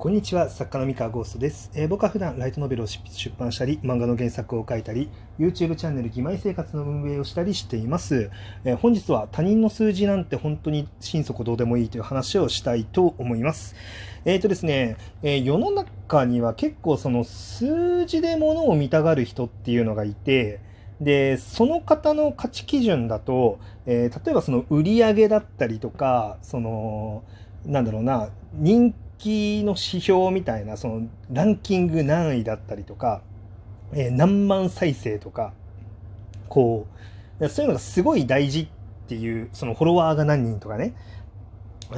こんにちは、作家の三河ゴーストです、えー、僕は普段ライトノベルを出版したり、漫画の原作を書いたり、YouTube チャンネル義妹生活の運営をしたりしています。えー、本日は他人の数字なんて本当に心底どうでもいいという話をしたいと思います。えっ、ー、とですね、え世の中には結構その数字で物を見たがる人っていうのがいて、で、その方の価値基準だと、え例えばその売り上げだったりとか、その、なんだろうな、人気気の指標みたいなそのランキング何位だったりとか、えー、何万再生とかこうそういうのがすごい大事っていうそのフォロワーが何人とかね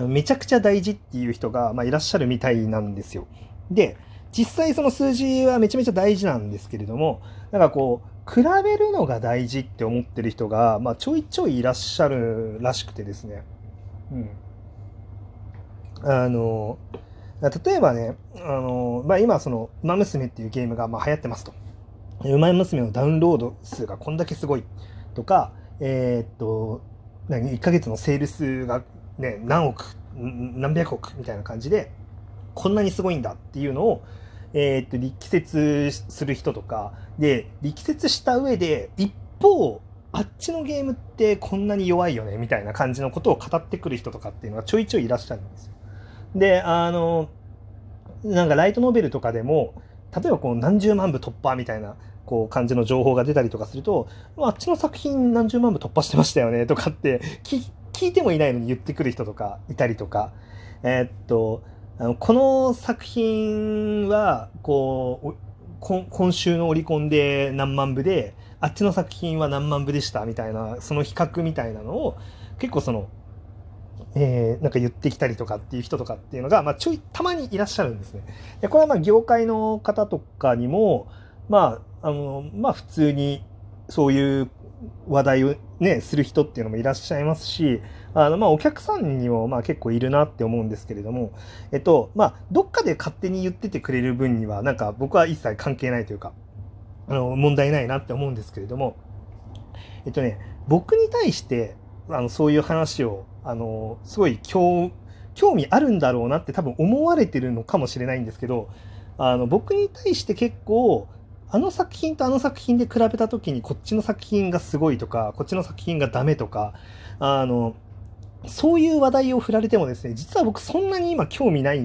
めちゃくちゃ大事っていう人が、まあ、いらっしゃるみたいなんですよ。で実際その数字はめちゃめちゃ大事なんですけれどもなんかこう比べるのが大事って思ってる人が、まあ、ちょいちょいいらっしゃるらしくてですね。うん。あの、例えばね、あのまあ、今その「ウマ娘」っていうゲームがまあ流行ってますと。ウマ娘のダウンロード数がこんだけすごいとか、えー、っと何1ヶ月のセール数が、ね、何億何百億みたいな感じでこんなにすごいんだっていうのを、えー、っと力説する人とかで力説した上で一方あっちのゲームってこんなに弱いよねみたいな感じのことを語ってくる人とかっていうのがちょいちょいいらっしゃるんですよ。で、あの、なんかライトノベルとかでも、例えばこう何十万部突破みたいなこう感じの情報が出たりとかすると、あっちの作品何十万部突破してましたよねとかって聞いてもいないのに言ってくる人とかいたりとか、えー、っと、あのこの作品はこう今週のオリコンで何万部であっちの作品は何万部でしたみたいなその比較みたいなのを結構そのえー、なんか言ってきたりとかっていう人とかっていうのが、まあ、ちょいたまにいらっしゃるんですね。でこれはまあ業界の方とかにも、まあ、あの、まあ普通にそういう話題をね、する人っていうのもいらっしゃいますし、あの、まあお客さんにもまあ結構いるなって思うんですけれども、えっと、まあどっかで勝手に言っててくれる分には、なんか僕は一切関係ないというか、あの、問題ないなって思うんですけれども、えっとね、僕に対してあのそういう話をあのすごい興味あるんだろうなって多分思われてるのかもしれないんですけどあの僕に対して結構あの作品とあの作品で比べた時にこっちの作品がすごいとかこっちの作品がダメとかあのそういう話題を振られてもですね実は僕そんなに今興味ないっ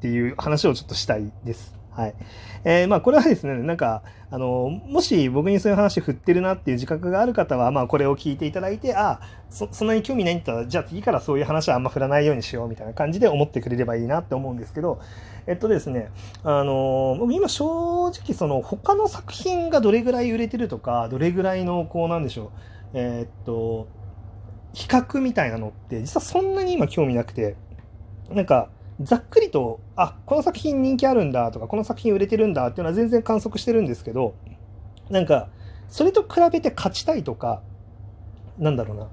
ていう話をちょっとしたいです。はい。えー、まあ、これはですね、なんか、あの、もし僕にそういう話振ってるなっていう自覚がある方は、まあ、これを聞いていただいて、あそ、そんなに興味ないんだったら、じゃあ次からそういう話はあんま振らないようにしようみたいな感じで思ってくれればいいなって思うんですけど、えっとですね、あの、今正直その他の作品がどれぐらい売れてるとか、どれぐらいの、こうなんでしょう、えー、っと、比較みたいなのって、実はそんなに今興味なくて、なんか、ざっくりと、あ、この作品人気あるんだとか、この作品売れてるんだっていうのは全然観測してるんですけど、なんか、それと比べて勝ちたいとか、なんだろうな、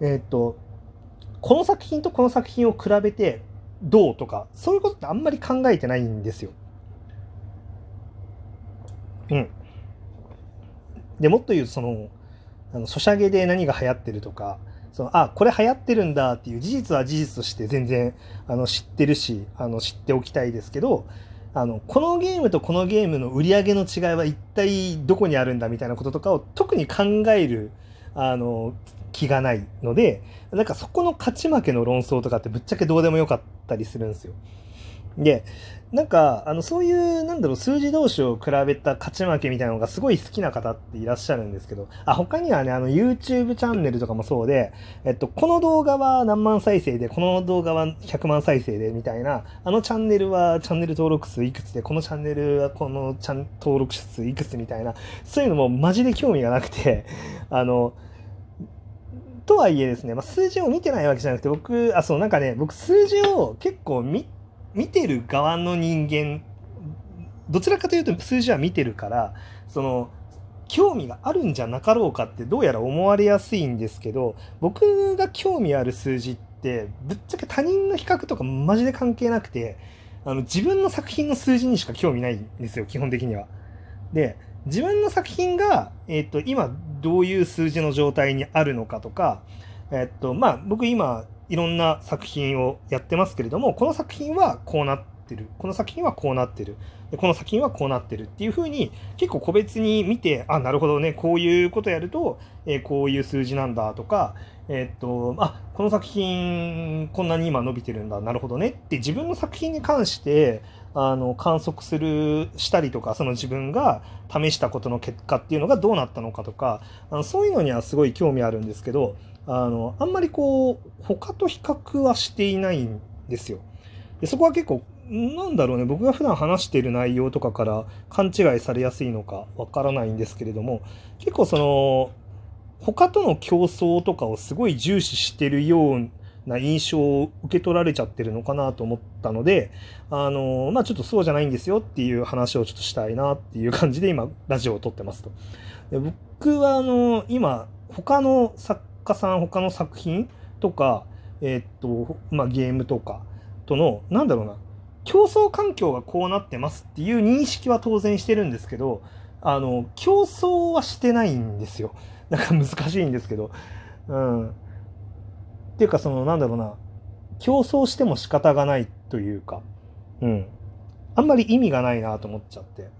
えー、っと、この作品とこの作品を比べてどうとか、そういうことってあんまり考えてないんですよ。うん。でもっと言う、その、あのソシャゲで何が流行ってるとか、そのあこれ流行ってるんだっていう事実は事実として全然あの知ってるしあの知っておきたいですけどあのこのゲームとこのゲームの売り上げの違いは一体どこにあるんだみたいなこととかを特に考えるあの気がないのでなんかそこの勝ち負けの論争とかってぶっちゃけどうでもよかったりするんですよ。で、なんか、あの、そういう、なんだろう、数字同士を比べた勝ち負けみたいなのがすごい好きな方っていらっしゃるんですけど、あ、他にはね、あの、YouTube チャンネルとかもそうで、えっと、この動画は何万再生で、この動画は100万再生で、みたいな、あのチャンネルはチャンネル登録数いくつで、このチャンネルはこのチャン登録者数いくつみたいな、そういうのもマジで興味がなくて、あの、とはいえですね、まあ、数字を見てないわけじゃなくて、僕、あ、そう、なんかね、僕数字を結構見て見てる側の人間どちらかというと数字は見てるからその興味があるんじゃなかろうかってどうやら思われやすいんですけど僕が興味ある数字ってぶっちゃけ他人の比較とかマジで関係なくてあの自分の作品の数字にしか興味ないんですよ基本的には。で自分の作品が、えーと、今どういう数字の状態にあるのかとか、えっ、とまあ僕今いろんな作品をやってますけれどもこの作品はこうなってる。この作品はこうなってる。この作品はこうなってるっていう風に結構個別に見てあなるほどねこういうことやると、えー、こういう数字なんだとかえー、っとあこの作品こんなに今伸びてるんだなるほどねって自分の作品に関してあの観測するしたりとかその自分が試したことの結果っていうのがどうなったのかとかあのそういうのにはすごい興味あるんですけどあのあんまりこう他と比較はしていないんですよ。でそこは結構なんだろうね僕が普段話している内容とかから勘違いされやすいのかわからないんですけれども結構その他との競争とかをすごい重視してるような印象を受け取られちゃってるのかなと思ったのであのまあちょっとそうじゃないんですよっていう話をちょっとしたいなっていう感じで今ラジオを撮ってますと。で僕はあの今他の作家さん他の作品とかえー、っとまあゲームとかとのなんだろうな競争環境がこうなってますっていう認識は当然してるんですけどあの競争はしてないんですよ。なんか難しいんですけど。うん。っていうかそのなんだろうな競争しても仕方がないというか、うん。あんまり意味がないなと思っちゃって。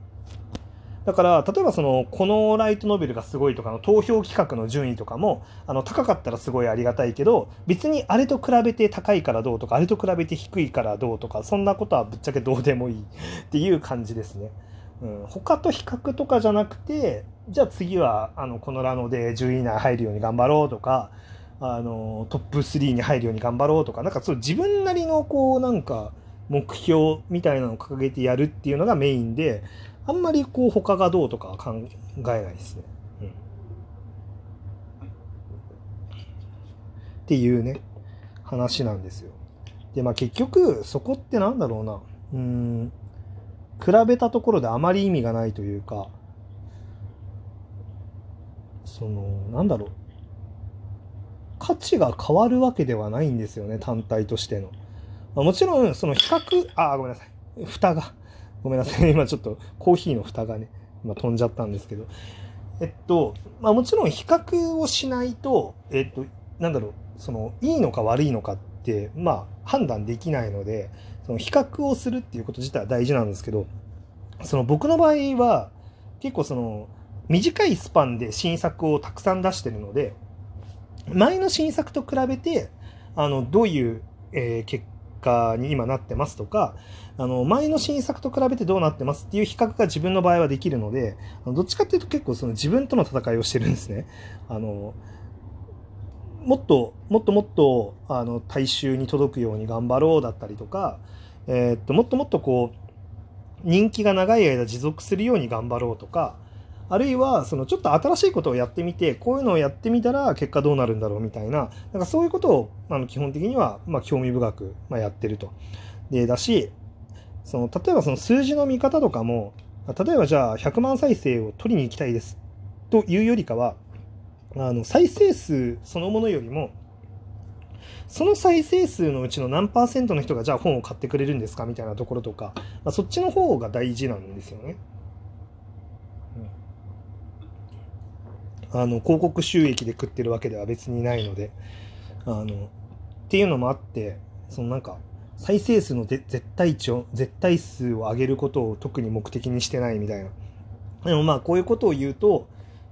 だから例えばそのこのライトノベルがすごいとかの投票企画の順位とかもあの高かったらすごいありがたいけど別にあれと比べて高いからどうとかあれと比べて低いからどうとかそんなことはぶっちゃけどうでもいい っていう感じですね。うん、他と比較とかじゃなくてじゃあ次はあのこのラノで10位以内入るように頑張ろうとかあのトップ3に入るように頑張ろうとかなんかそう自分なりのこうなんか目標みたいなのを掲げてやるっていうのがメインであんまりこう他がどうとか考えないですね。うん、っていうね話なんですよ。でまあ結局そこってなんだろうなうん比べたところであまり意味がないというかそのなんだろう価値が変わるわけではないんですよね単体としての。まあ、もちろんその比較あごめんなさい蓋がごめんなさい。今ちょっとコーヒーの蓋がね、今飛んじゃったんですけど。えっと、まあもちろん比較をしないと、えっと、なんだろう、その、いいのか悪いのかって、まあ判断できないので、その比較をするっていうこと自体は大事なんですけど、その僕の場合は、結構その、短いスパンで新作をたくさん出してるので、前の新作と比べて、あの、どういう、えー、結果に今なってますとか、あの、前の新作と比べてどうなってますっていう比較が自分の場合はできるので、どっちかっていうと結構その自分との戦いをしてるんですね。あの、もっと、もっともっと、あの、大衆に届くように頑張ろうだったりとか、えー、っと、もっともっとこう、人気が長い間持続するように頑張ろうとか、あるいはそのちょっと新しいことをやってみてこういうのをやってみたら結果どうなるんだろうみたいななんかそういうことをあの基本的にはま興味深くまやってると。でだしその例えばその数字の見方とかも例えばじゃあ100万再生を取りに行きたいですというよりかはあの再生数そのものよりもその再生数のうちの何パーセントの人がじゃあ本を買ってくれるんですかみたいなところとか、まあ、そっちの方が大事なんですよね。あの広告収益で食ってるわけでは別にないのであのっていうのもあってそのなんか再生数の絶対値を絶対数を上げることを特に目的にしてないみたいなでもまあこういうことを言うと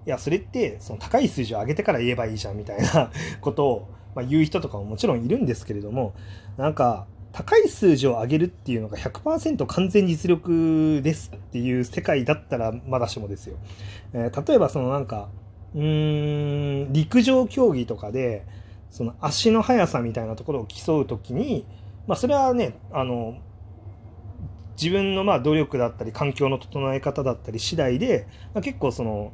いやそれってその高い数字を上げてから言えばいいじゃんみたいな ことを、ま、言う人とかももちろんいるんですけれどもなんか高い数字を上げるっていうのが100%完全実力ですっていう世界だったらまだしもですよ。えー、例えばそのなんかうーん陸上競技とかでその足の速さみたいなところを競う時に、まあ、それはねあの自分のまあ努力だったり環境の整え方だったり次第で、まあ、結構その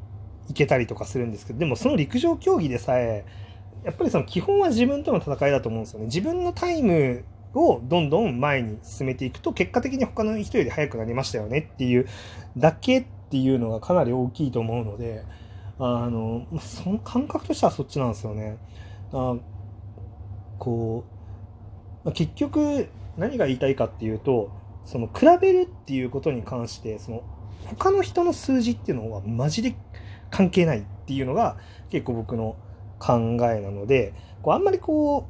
いけたりとかするんですけどでもその陸上競技でさえやっぱりその基本は自分との戦いだと思うんですよね。自分のタイムをどんどん前に進めていくと結果的に他の人より速くなりましたよねっていうだけっていうのがかなり大きいと思うのであのその感覚としてはそっちなんですよね。あこう、まあ、結局何が言いたいかっていうとその比べるっていうことに関してその他の人の数字っていうのはマジで関係ないっていうのが結構僕の考えなのでこうあんまりこ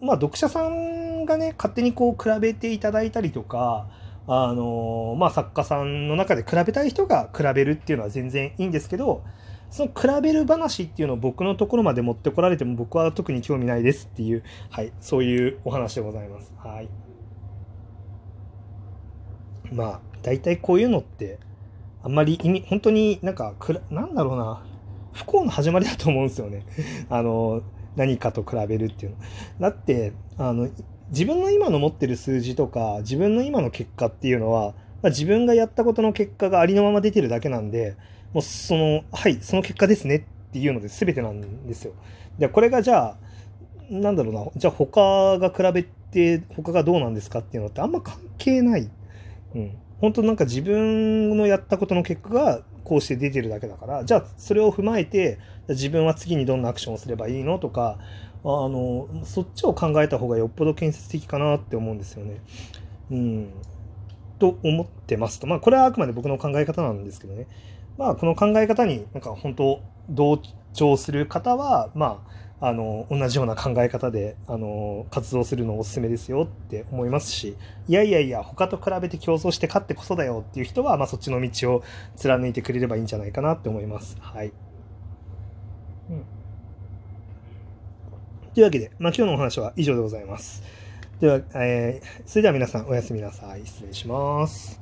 うまあ読者さんがね勝手にこう比べていただいたりとかあのまあ、作家さんの中で比べたい人が比べるっていうのは全然いいんですけどその比べる話っていうのを僕のところまで持ってこられても僕は特に興味ないですっていう、はい、そういうお話でございます。はい。まあ、大体こういうのって、あんまり意味、本当になんか、くらなんだろうな、不幸の始まりだと思うんですよね。あの、何かと比べるっていうの。だって、あの、自分の今の持ってる数字とか、自分の今の結果っていうのは、まあ、自分がやったことの結果がありのまま出てるだけなんで、もうその、はい、その結果ですねっていうので全てなんですよ。で、これがじゃあ、なんだろうな、じゃあ他が比べて、他がどうなんですかっていうのってあんま関係ない。うん。本当なんか自分のやったことの結果がこうして出てるだけだから、じゃあそれを踏まえて、自分は次にどんなアクションをすればいいのとか、あの、そっちを考えた方がよっぽど建設的かなって思うんですよね。うん。と思ってますと。まあこれはあくまで僕の考え方なんですけどね。まあ、この考え方になんか本当同調する方は、まあ、あの同じような考え方であの活動するのおすすめですよって思いますしいやいやいや他と比べて競争して勝ってこそだよっていう人は、まあ、そっちの道を貫いてくれればいいんじゃないかなって思います。はい、うん、というわけで、まあ、今日のお話は以上でございます。では、えー、それでは皆さんおやすみなさい。失礼します。